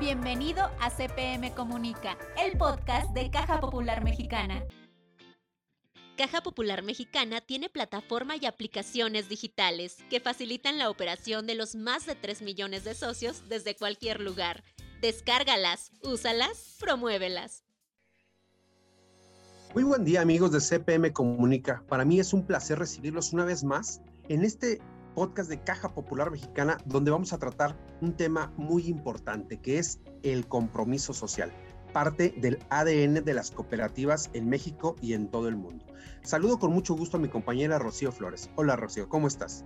Bienvenido a CPM Comunica, el podcast de Caja Popular Mexicana. Caja Popular Mexicana tiene plataforma y aplicaciones digitales que facilitan la operación de los más de 3 millones de socios desde cualquier lugar. Descárgalas, úsalas, promuévelas. Muy buen día amigos de CPM Comunica. Para mí es un placer recibirlos una vez más en este podcast de Caja Popular Mexicana donde vamos a tratar un tema muy importante que es el compromiso social, parte del ADN de las cooperativas en México y en todo el mundo. Saludo con mucho gusto a mi compañera Rocío Flores. Hola Rocío, ¿cómo estás?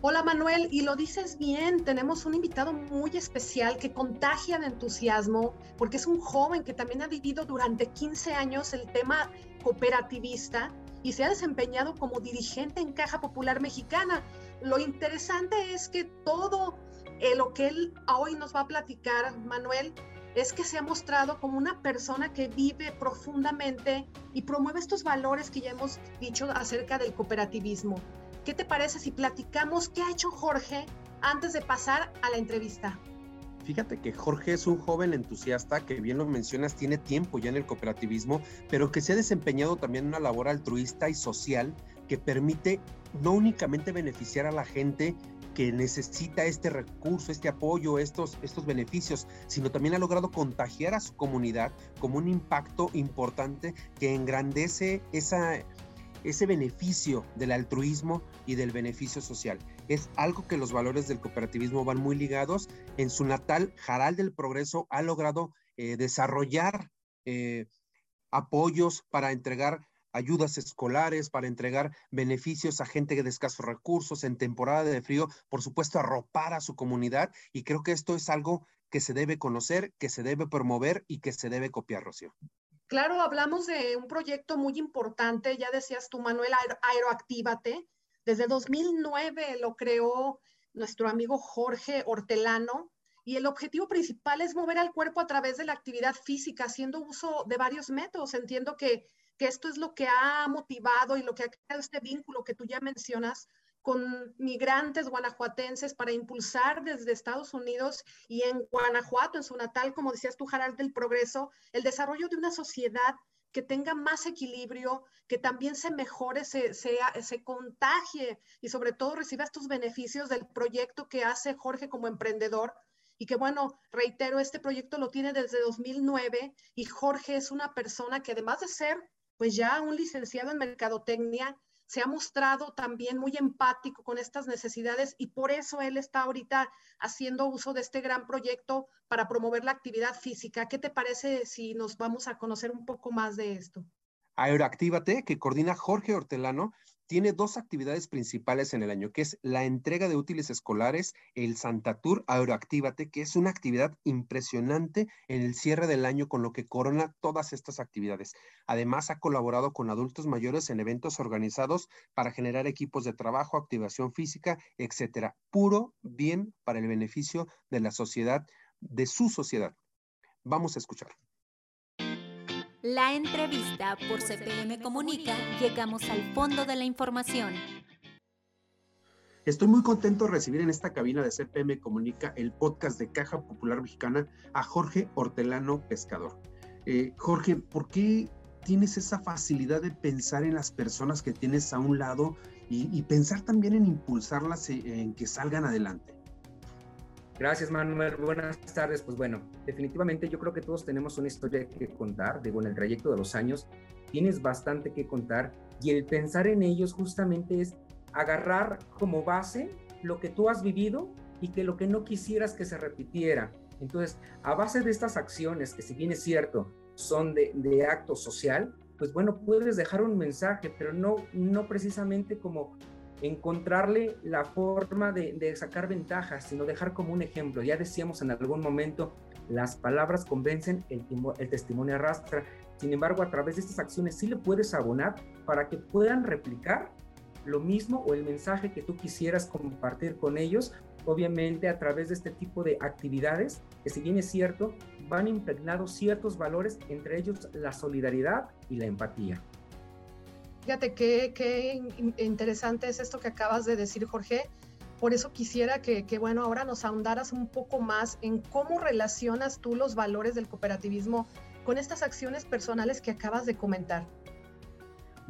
Hola Manuel, y lo dices bien, tenemos un invitado muy especial que contagia de entusiasmo porque es un joven que también ha vivido durante 15 años el tema cooperativista y se ha desempeñado como dirigente en Caja Popular Mexicana. Lo interesante es que todo eh, lo que él hoy nos va a platicar, Manuel, es que se ha mostrado como una persona que vive profundamente y promueve estos valores que ya hemos dicho acerca del cooperativismo. ¿Qué te parece si platicamos qué ha hecho Jorge antes de pasar a la entrevista? Fíjate que Jorge es un joven entusiasta que bien lo mencionas, tiene tiempo ya en el cooperativismo, pero que se ha desempeñado también una labor altruista y social que permite no únicamente beneficiar a la gente que necesita este recurso, este apoyo, estos, estos beneficios, sino también ha logrado contagiar a su comunidad como un impacto importante que engrandece esa, ese beneficio del altruismo y del beneficio social. Es algo que los valores del cooperativismo van muy ligados. En su natal, Jaral del Progreso ha logrado eh, desarrollar eh, apoyos para entregar ayudas escolares, para entregar beneficios a gente de escasos recursos en temporada de frío, por supuesto, arropar a su comunidad. Y creo que esto es algo que se debe conocer, que se debe promover y que se debe copiar, Rocío. Claro, hablamos de un proyecto muy importante, ya decías tú, Manuel, Aeroactívate. Desde 2009 lo creó nuestro amigo Jorge Hortelano y el objetivo principal es mover al cuerpo a través de la actividad física, haciendo uso de varios métodos. Entiendo que que esto es lo que ha motivado y lo que ha creado este vínculo que tú ya mencionas con migrantes guanajuatenses para impulsar desde Estados Unidos y en Guanajuato, en su natal, como decías tú, Jaral del Progreso, el desarrollo de una sociedad que tenga más equilibrio, que también se mejore, se, se, se, contagie y sobre todo reciba estos beneficios del proyecto que hace Jorge como emprendedor. Y que bueno, reitero, este proyecto lo tiene desde 2009 y Jorge es una persona que además de ser pues ya un licenciado en mercadotecnia se ha mostrado también muy empático con estas necesidades y por eso él está ahorita haciendo uso de este gran proyecto para promover la actividad física. ¿Qué te parece si nos vamos a conocer un poco más de esto? Aeroactívate, que coordina Jorge Hortelano, tiene dos actividades principales en el año, que es la entrega de útiles escolares, el Santa Tour Aeroactívate, que es una actividad impresionante en el cierre del año con lo que corona todas estas actividades. Además, ha colaborado con adultos mayores en eventos organizados para generar equipos de trabajo, activación física, etcétera. Puro bien para el beneficio de la sociedad, de su sociedad. Vamos a escuchar. La entrevista por CPM Comunica, llegamos al fondo de la información. Estoy muy contento de recibir en esta cabina de CPM Comunica el podcast de Caja Popular Mexicana a Jorge Hortelano Pescador. Eh, Jorge, ¿por qué tienes esa facilidad de pensar en las personas que tienes a un lado y, pensar también en impulsarlas eh, en que salgan adelante? Gracias, Manuel. Buenas tardes. Pues bueno, definitivamente yo creo que todos tenemos una historia que contar. Digo, en el trayecto de los años tienes bastante que contar y el pensar en ellos justamente es agarrar como base lo que tú has vivido y que lo que no quisieras que se repitiera. Entonces, a base de estas acciones, que si bien es cierto, son de, de acto social, pues bueno, puedes dejar un mensaje, pero no, no precisamente como encontrarle la forma de, sacar ventajas, sino dejar como un ejemplo. Ya decíamos en algún momento, las palabras convencen, el, el testimonio arrastra. Sin embargo, a través de estas acciones sí le puedes abonar para que puedan replicar lo mismo o el mensaje que tú quisieras compartir con ellos, obviamente a través de este tipo de actividades, que si bien es cierto, van impregnados ciertos valores, entre ellos la solidaridad y la empatía. Fíjate qué, qué interesante es esto que acabas de decir, Jorge, Por eso quisiera que, que, bueno, ahora nos ahondaras un poco más en cómo relacionas tú los valores del cooperativismo con estas acciones personales que acabas de comentar.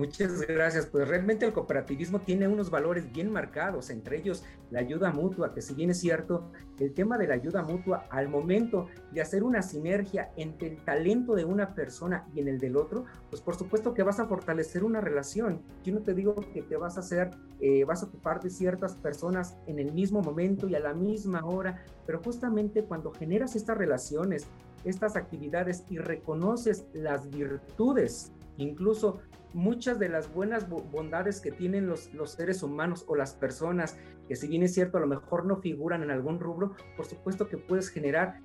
Muchas gracias. Pues realmente el cooperativismo tiene unos valores bien marcados, entre ellos la ayuda mutua, que si bien es cierto, el tema de la ayuda mutua al momento de hacer una sinergia entre el talento de una persona y en el del otro, pues por supuesto que vas a fortalecer una relación. Yo no te digo que te vas a hacer, eh, vas a ocupar de ciertas personas en el mismo momento y a la misma hora, pero justamente cuando generas estas relaciones, estas actividades y reconoces las virtudes, incluso muchas de las buenas bondades que tienen los, los seres humanos o las personas, que si bien es cierto, a lo mejor no figuran en algún rubro, por supuesto que puedes generar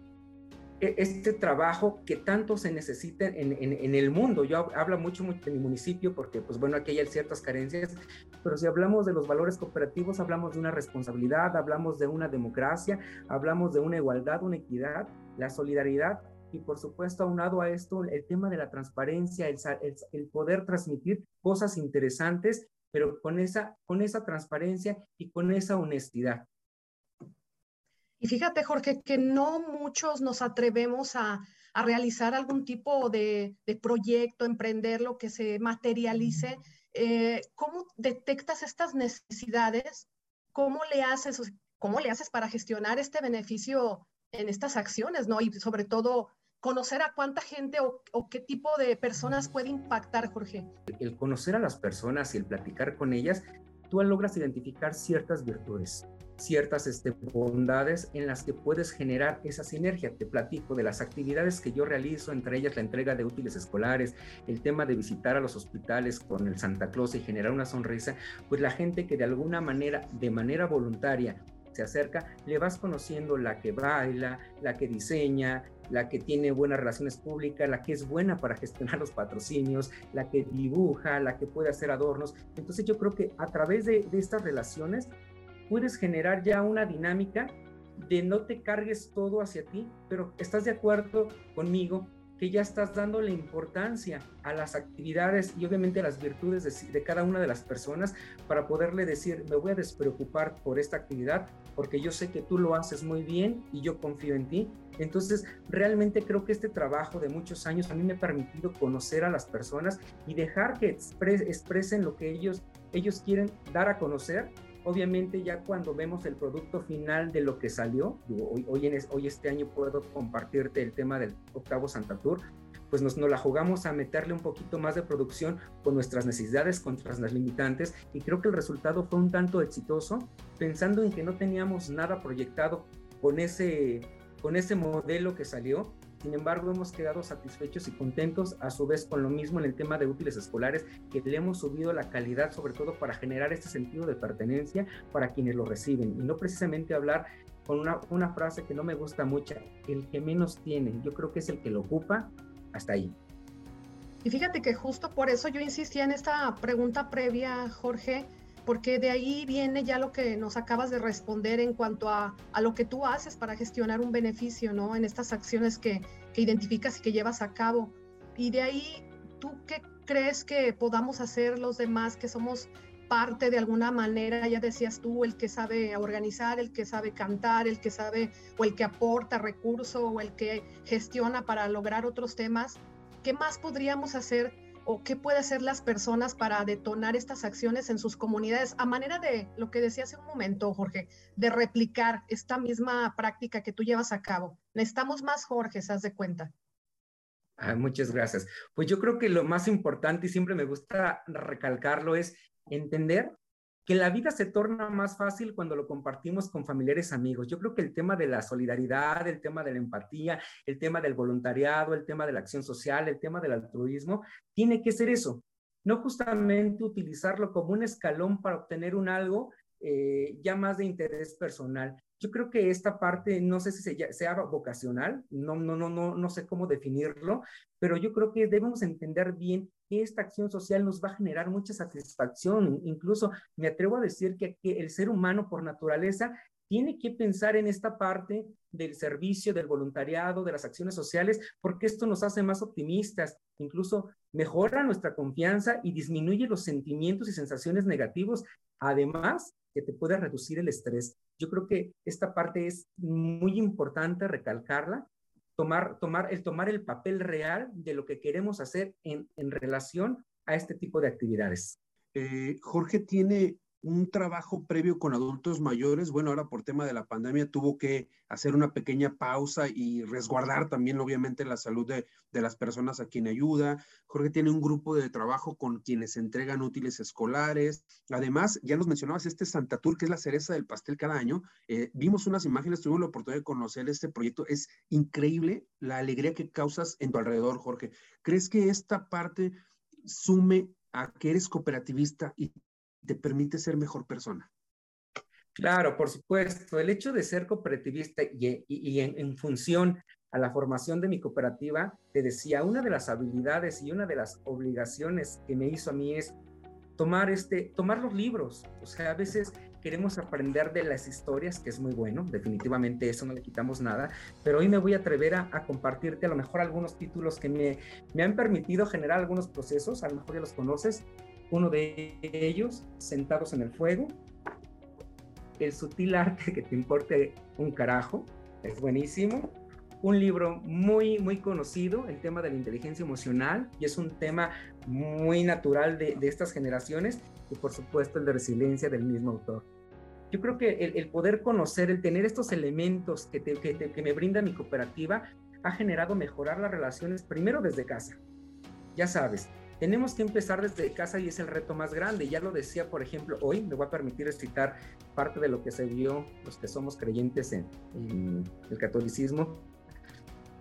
e, este trabajo que tanto se necesita en, en, el mundo. Yo hablo mucho, mucho de mi municipio porque, pues bueno, aquí hay ciertas carencias, pero si hablamos de los valores cooperativos, hablamos de una responsabilidad, hablamos de una democracia, hablamos de una igualdad, una equidad, la solidaridad y por supuesto aunado a esto el tema de la transparencia, el, el, poder transmitir cosas interesantes, pero con esa, con esa transparencia y con esa honestidad. Y fíjate, Jorge, que no muchos nos atrevemos a, a realizar algún tipo de, de, proyecto, emprender lo que se materialice. Eh, ¿Cómo detectas estas necesidades? ¿Cómo le haces, cómo le haces para gestionar este beneficio en estas acciones, ¿no? Y sobre todo conocer a cuánta gente o, qué tipo de personas puede impactar, Jorge. El conocer a las personas y el platicar con ellas, tú logras identificar ciertas virtudes, ciertas este, bondades en las que puedes generar esa sinergia. Te platico de las actividades que yo realizo, entre ellas la entrega de útiles escolares, el tema de visitar a los hospitales con el Santa Claus y generar una sonrisa, pues la gente que de alguna manera, de manera voluntaria, se acerca, le vas conociendo la que baila, la que diseña, la que tiene buenas relaciones públicas, la que es buena para gestionar los patrocinios, la que dibuja, la que puede hacer adornos. Entonces yo creo que a través de, de estas relaciones puedes generar ya una dinámica de no te cargues todo hacia ti, pero estás de acuerdo conmigo que ya estás dando la importancia a las actividades y obviamente a las virtudes de, cada una de las personas para poderle decir, me voy a despreocupar por esta actividad porque yo sé que tú lo haces muy bien y yo confío en ti. Entonces, realmente creo que este trabajo de muchos años a mí me ha permitido conocer a las personas y dejar que expresen lo que ellos, ellos quieren dar a conocer Obviamente ya cuando vemos el producto final de lo que salió, hoy, hoy, en este año puedo compartirte el tema del octavo Santa Tour, pues nos, nos, la jugamos a meterle un poquito más de producción con nuestras necesidades, con nuestras limitantes, y creo que el resultado fue un tanto exitoso, pensando en que no teníamos nada proyectado con ese, con ese modelo que salió, sin embargo, hemos quedado satisfechos y contentos a su vez con lo mismo en el tema de útiles escolares, que le hemos subido la calidad sobre todo para generar este sentido de pertenencia para quienes lo reciben y no precisamente hablar con una, una frase que no me gusta mucho, el que menos tiene, yo creo que es el que lo ocupa, hasta ahí. Y fíjate que justo por eso yo insistía en esta pregunta previa, Jorge, porque de ahí viene ya lo que nos acabas de responder en cuanto a, a lo que tú haces para gestionar un beneficio, ¿no? En estas acciones que, que identificas y que llevas a cabo. Y de ahí, ¿tú qué crees que podamos hacer los demás que somos parte de alguna manera, ya decías tú, el que sabe organizar, el que sabe cantar, el que sabe o el que aporta recurso o el que gestiona para lograr otros temas, ¿qué más podríamos hacer o qué puede hacer las personas para detonar estas acciones en sus comunidades a manera de lo que decía hace un momento, Jorge, de replicar esta misma práctica que tú llevas a cabo. Necesitamos más Jorge, ¿se de cuenta? Ah, muchas gracias. Pues yo creo que lo más importante y siempre me gusta recalcarlo es entender que la vida se torna más fácil cuando lo compartimos con familiares amigos. Yo creo que el tema de la solidaridad, el tema de la empatía, el tema del voluntariado, el tema de la acción social, el tema del altruismo, tiene que ser eso. No justamente utilizarlo como un escalón para obtener un algo eh, ya más de interés personal. Yo creo que esta parte, no sé si sea, vocacional, no, no, no, no, no sé cómo definirlo, pero yo creo que debemos entender bien que esta acción social nos va a generar mucha satisfacción. Incluso me atrevo a decir que, que el ser humano por naturaleza tiene que pensar en esta parte del servicio, del voluntariado, de las acciones sociales, porque esto nos hace más optimistas, incluso mejora nuestra confianza y disminuye los sentimientos y sensaciones negativos, además que te puede reducir el estrés. Yo creo que esta parte es muy importante recalcarla, tomar, tomar, el tomar el papel real de lo que queremos hacer en, en relación a este tipo de actividades. Eh, Jorge tiene un trabajo previo con adultos mayores. Bueno, ahora por tema de la pandemia tuvo que hacer una pequeña pausa y resguardar también, obviamente, la salud de, las personas a quien ayuda. Jorge tiene un grupo de trabajo con quienes entregan útiles escolares. Además, ya nos mencionabas este Santa Tour, que es la cereza del pastel cada año. Eh, vimos unas imágenes, tuvimos la oportunidad de conocer este proyecto. Es increíble la alegría que causas en tu alrededor, Jorge. ¿Crees que esta parte sume a que eres cooperativista y te permite ser mejor persona. Claro, por supuesto. El hecho de ser cooperativista y, en, función a la formación de mi cooperativa, te decía, una de las habilidades y una de las obligaciones que me hizo a mí es tomar, este, tomar los libros. O sea, a veces queremos aprender de las historias, que es muy bueno, definitivamente eso no le quitamos nada, pero hoy me voy a atrever a, a compartirte a lo mejor algunos títulos que me, me han permitido generar algunos procesos, a lo mejor ya los conoces, uno de ellos, Sentados en el Fuego, El sutil arte que te importe un carajo, es buenísimo. Un libro muy, muy conocido, el tema de la inteligencia emocional, y es un tema muy natural de, estas generaciones, y por supuesto el de resiliencia del mismo autor. Yo creo que el, poder conocer, el tener estos elementos que, que me brinda mi cooperativa, ha generado mejorar las relaciones primero desde casa. Ya sabes, tenemos que empezar desde casa y es el reto más grande. Ya lo decía, por ejemplo, hoy me voy a permitir citar parte de lo que se vio los que somos creyentes en, el catolicismo,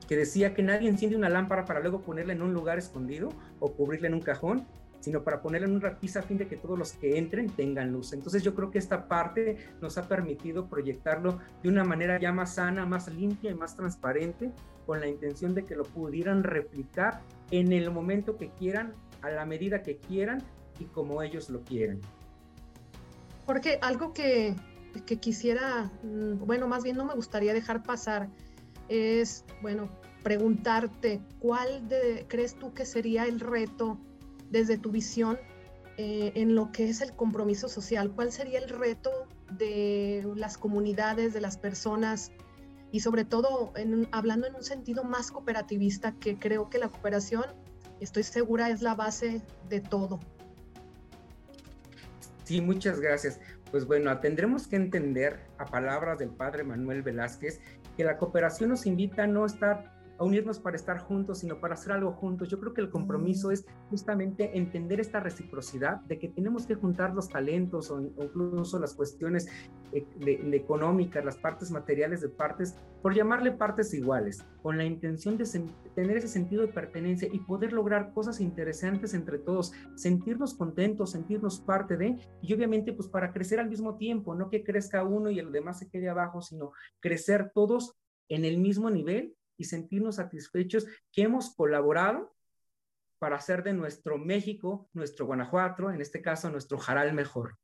que decía que nadie enciende una lámpara para luego ponerla en un lugar escondido o cubrirla en un cajón, sino para ponerla en un repisa a fin de que todos los que entren tengan luz. Entonces yo creo que esta parte nos ha permitido proyectarlo de una manera ya más sana, más limpia y más transparente, con la intención de que lo pudieran replicar en el momento que quieran a la medida que quieran y como ellos lo quieren. Porque algo que, que quisiera, mm, bueno, más bien no me gustaría dejar pasar es, bueno, preguntarte cuál de, crees tú que sería el reto desde tu visión eh, en lo que es el compromiso social, cuál sería el reto de las comunidades, de las personas y sobre todo hablando en un sentido más cooperativista, que creo que la cooperación estoy segura es la base de todo. Sí, muchas gracias. Pues bueno, tendremos que entender a palabras del padre Manuel Velázquez que la cooperación nos invita a no estar a unirnos para estar juntos, sino para hacer algo juntos. Yo creo que el compromiso es justamente entender esta reciprocidad de que tenemos que juntar los talentos o, incluso las cuestiones eh, económicas, las partes materiales de partes, por llamarle partes iguales, con la intención de tener ese sentido de pertenencia y poder lograr cosas interesantes entre todos, sentirnos contentos, sentirnos parte de, y obviamente pues para crecer al mismo tiempo, no que crezca uno y el demás se quede abajo, sino crecer todos en el mismo nivel y sentirnos satisfechos que hemos colaborado para hacer de nuestro México, nuestro Guanajuato, en este caso nuestro Jaral mejor.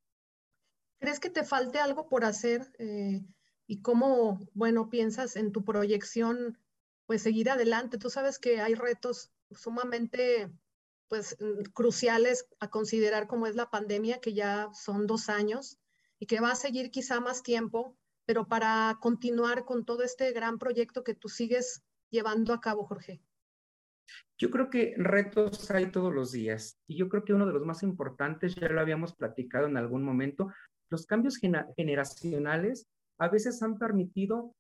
¿Crees que te falte algo por hacer? Eh, ¿Y cómo, bueno, piensas en tu proyección, pues seguir adelante? Tú sabes que hay retos sumamente, pues, cruciales a considerar como es la pandemia, que ya son dos años y que va a seguir quizá más tiempo pero para continuar con todo este gran proyecto que tú sigues llevando a cabo, Jorge? Yo creo que retos hay todos los días y yo creo que uno de los más importantes, ya lo habíamos platicado en algún momento, los cambios generacionales a veces han permitido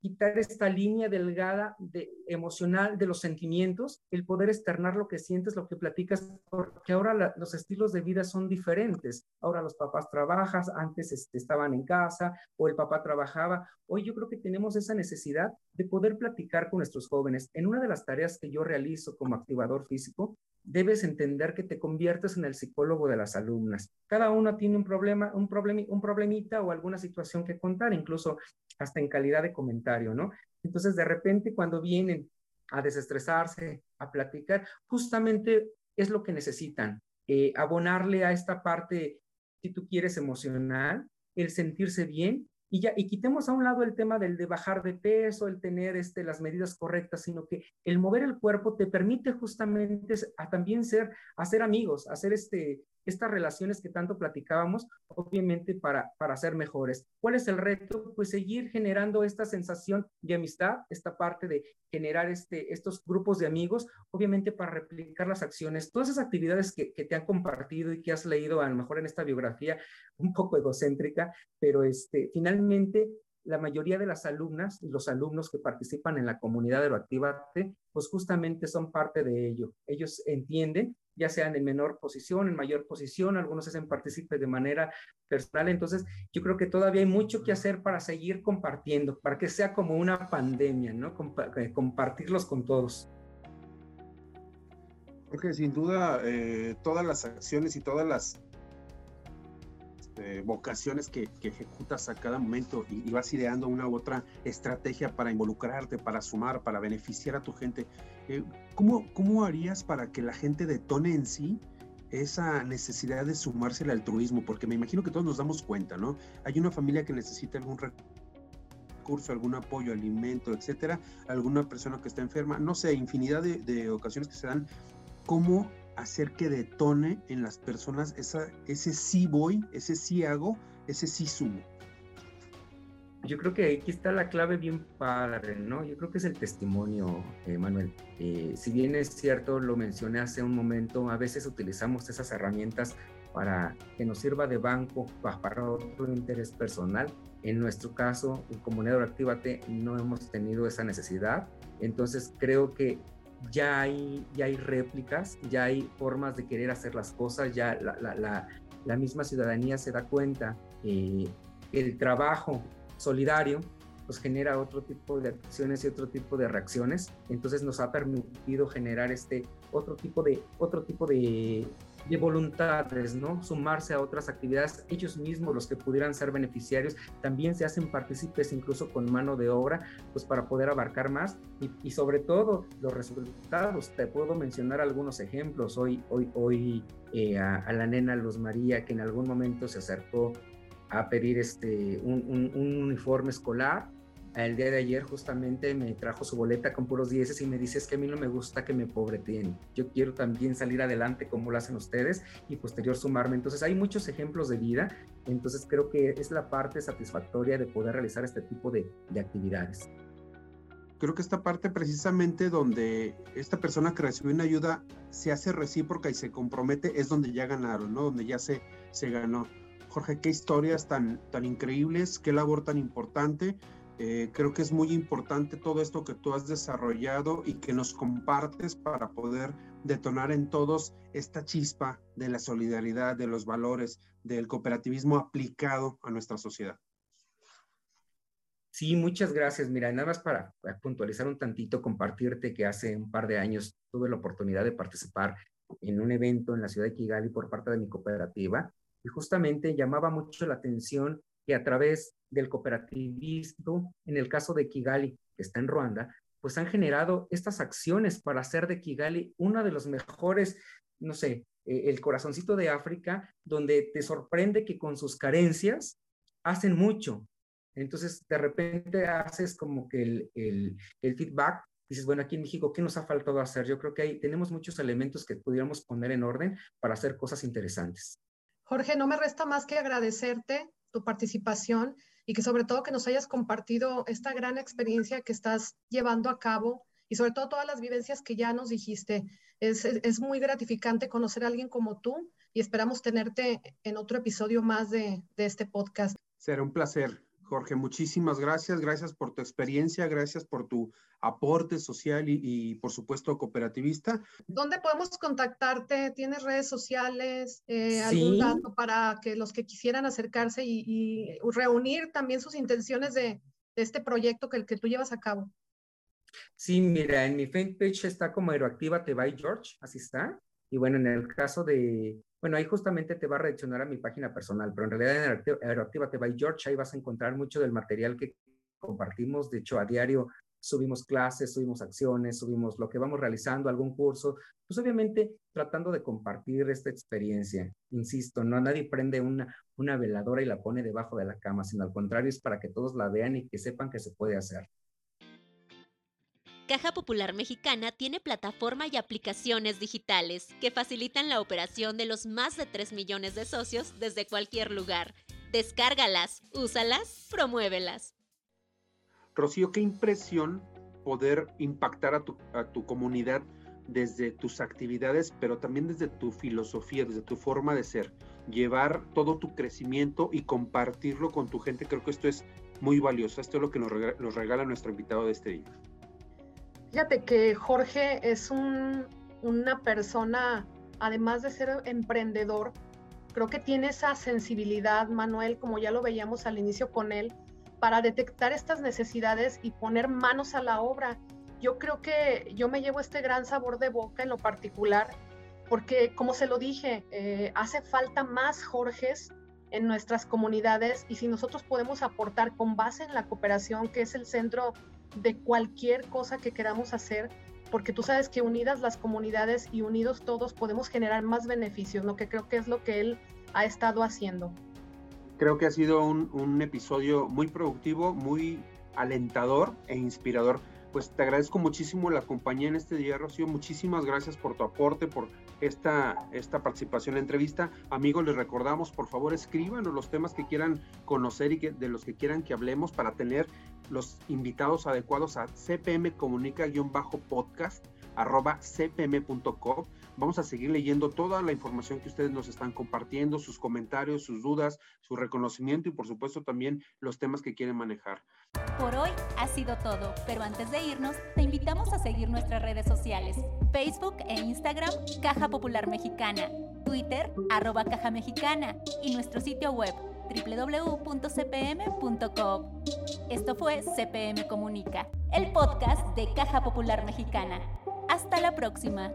quitar esta línea delgada de, emocional de los sentimientos, el poder externar lo que sientes, lo que platicas, porque ahora los estilos de vida son diferentes. Ahora los papás trabajan, antes este, estaban en casa o el papá trabajaba. Hoy yo creo que tenemos esa necesidad de poder platicar con nuestros jóvenes. En una de las tareas que yo realizo como activador físico, debes entender que te conviertes en el psicólogo de las alumnas. Cada una tiene un problema, un, problemi, un problemita o alguna situación que contar, incluso hasta en calidad de comentario, ¿no? Entonces, de repente, cuando vienen a desestresarse, a platicar, justamente es lo que necesitan, eh, abonarle a esta parte, si tú quieres, emocional, el sentirse bien y ya, y quitemos a un lado el tema del de bajar de peso, el tener este, las medidas correctas, sino que el mover el cuerpo te permite justamente a también ser, hacer amigos, hacer este, estas relaciones que tanto platicábamos, obviamente para, para ser mejores. ¿Cuál es el reto? Pues seguir generando esta sensación de amistad, esta parte de generar este, estos grupos de amigos, obviamente para replicar las acciones, todas esas actividades que, que te han compartido y que has leído a lo mejor en esta biografía un poco egocéntrica, pero este, finalmente la mayoría de las alumnas y los alumnos que participan en la comunidad de lo pues justamente son parte de ello. Ellos entienden, ya sean en menor posición, en mayor posición, algunos hacen partícipe de manera personal. Entonces, yo creo que todavía hay mucho que hacer para seguir compartiendo, para que sea como una pandemia, ¿no? Eh, compartirlos con todos. Porque sin duda, eh, todas las acciones y todas las este, vocaciones que, ejecutas a cada momento y, vas ideando una u otra estrategia para involucrarte, para sumar, para beneficiar a tu gente. Eh, ¿cómo, ¿Cómo harías para que la gente detone en sí esa necesidad de sumarse al altruismo? Porque me imagino que todos nos damos cuenta, ¿no? Hay una familia que necesita algún recurso, algún apoyo, alimento, etcétera, alguna persona que está enferma, no sé, infinidad de, de ocasiones que se dan. ¿Cómo hacer que detone en las personas esa, ese sí voy, ese sí hago, ese sí sumo. Yo creo que aquí está la clave bien padre, ¿no? Yo creo que es el testimonio, eh, Manuel. Eh, si bien es cierto, lo mencioné hace un momento, a veces utilizamos esas herramientas para que nos sirva de banco para otro interés personal. En nuestro caso, en Comunidad Actívate, no hemos tenido esa necesidad. Entonces, creo que ya hay, ya hay réplicas, ya hay formas de querer hacer las cosas, ya la, la, misma ciudadanía se da cuenta que el trabajo solidario pues genera otro tipo de acciones y otro tipo de reacciones, entonces nos ha permitido generar este otro tipo de, otro tipo de, de voluntades, ¿no? Sumarse a otras actividades, ellos mismos, los que pudieran ser beneficiarios, también se hacen partícipes incluso con mano de obra, pues para poder abarcar más y, sobre todo los resultados. Te puedo mencionar algunos ejemplos. Hoy, hoy, hoy eh, a, la nena Luz María, que en algún momento se acercó a pedir este, un uniforme escolar, el día de ayer justamente me trajo su boleta con puros dieces y me dice es que a mí no me gusta que me pobreteen. Yo quiero también salir adelante como lo hacen ustedes y posterior sumarme. Entonces hay muchos ejemplos de vida. Entonces creo que es la parte satisfactoria de poder realizar este tipo de, de actividades. Creo que esta parte precisamente donde esta persona que recibió una ayuda se hace recíproca y se compromete es donde ya ganaron, ¿no? Donde ya se, se ganó. Jorge, qué historias tan, tan increíbles, qué labor tan importante eh, creo que es muy importante todo esto que tú has desarrollado y que nos compartes para poder detonar en todos esta chispa de la solidaridad, de los valores, del cooperativismo aplicado a nuestra sociedad. Sí, muchas gracias. Mira, nada más para, puntualizar un tantito, compartirte que hace un par de años tuve la oportunidad de participar en un evento en la ciudad de Kigali por parte de mi cooperativa y justamente llamaba mucho la atención que a través del cooperativismo, en el caso de Kigali, que está en Ruanda, pues han generado estas acciones para hacer de Kigali una de los mejores, no sé, eh, el corazoncito de África, donde te sorprende que con sus carencias hacen mucho. Entonces, de repente haces como que el, el, el feedback dices, bueno, aquí en México, ¿qué nos ha faltado hacer? Yo creo que ahí tenemos muchos elementos que pudiéramos poner en orden para hacer cosas interesantes. Jorge, no me resta más que agradecerte tu participación y que sobre todo que nos hayas compartido esta gran experiencia que estás llevando a cabo y sobre todo todas las vivencias que ya nos dijiste. Es, es, muy gratificante conocer a alguien como tú y esperamos tenerte en otro episodio más de, de este podcast. Será un placer. Jorge, muchísimas gracias. Gracias por tu experiencia, gracias por tu aporte social y, por supuesto cooperativista. ¿Dónde podemos contactarte? ¿Tienes redes sociales? Eh, ¿Algún dato para que los que quisieran acercarse y, reunir también sus intenciones de, este proyecto que, que tú llevas a cabo? Sí, mira, en mi fanpage está como Aeroactiva by George, así está. Y bueno, en el caso de, bueno, ahí justamente te va a redireccionar a mi página personal, pero en realidad en Aeroactiva by George, ahí vas a encontrar mucho del material que compartimos. De hecho, a diario subimos clases, subimos acciones, subimos lo que vamos realizando, algún curso, pues obviamente tratando de compartir esta experiencia. Insisto, no nadie prende una, una veladora y la pone debajo de la cama, sino al contrario es para que todos la vean y que sepan que se puede hacer. Caja Popular Mexicana tiene plataforma y aplicaciones digitales que facilitan la operación de los más de 3 millones de socios desde cualquier lugar. Descárgalas, úsalas, promuévelas. Rocío, qué impresión poder impactar a tu, comunidad desde tus actividades, pero también desde tu filosofía, desde tu forma de ser. Llevar todo tu crecimiento y compartirlo con tu gente, creo que esto es muy valioso. Esto es lo que nos regala nuestro invitado de este día. Fíjate que Jorge es un, una persona, además de ser emprendedor, creo que tiene esa sensibilidad, Manuel, como ya lo veíamos al inicio con él, para detectar estas necesidades y poner manos a la obra. Yo creo que yo me llevo este gran sabor de boca en lo particular, porque como se lo dije, eh, hace falta más Jorges en nuestras comunidades y si nosotros podemos aportar con base en la cooperación, que es el centro de cualquier cosa que queramos hacer, porque tú sabes que unidas las comunidades y unidos todos podemos generar más beneficios, lo que creo que es lo que él ha estado haciendo. Creo que ha sido un, un episodio muy productivo, muy alentador e inspirador. Pues te agradezco muchísimo la compañía en este día, Rocío. Muchísimas gracias por tu aporte, por esta, esta participación en la entrevista. Amigos, les recordamos, por favor, escríbanos los temas que quieran conocer y que, de los que quieran que hablemos para tener los invitados adecuados a cpm comunica-podcast arroba cpm.com. Vamos a seguir leyendo toda la información que ustedes nos están compartiendo, sus comentarios, sus dudas, su reconocimiento y por supuesto también los temas que quieren manejar. Por hoy ha sido todo, pero antes de irnos, te invitamos a seguir nuestras redes sociales, Facebook e Instagram, Caja Popular Mexicana, Twitter, arroba Caja Mexicana y nuestro sitio web www.cpm.com. Esto fue CPM Comunica, el podcast de Caja Popular Mexicana. Hasta la próxima.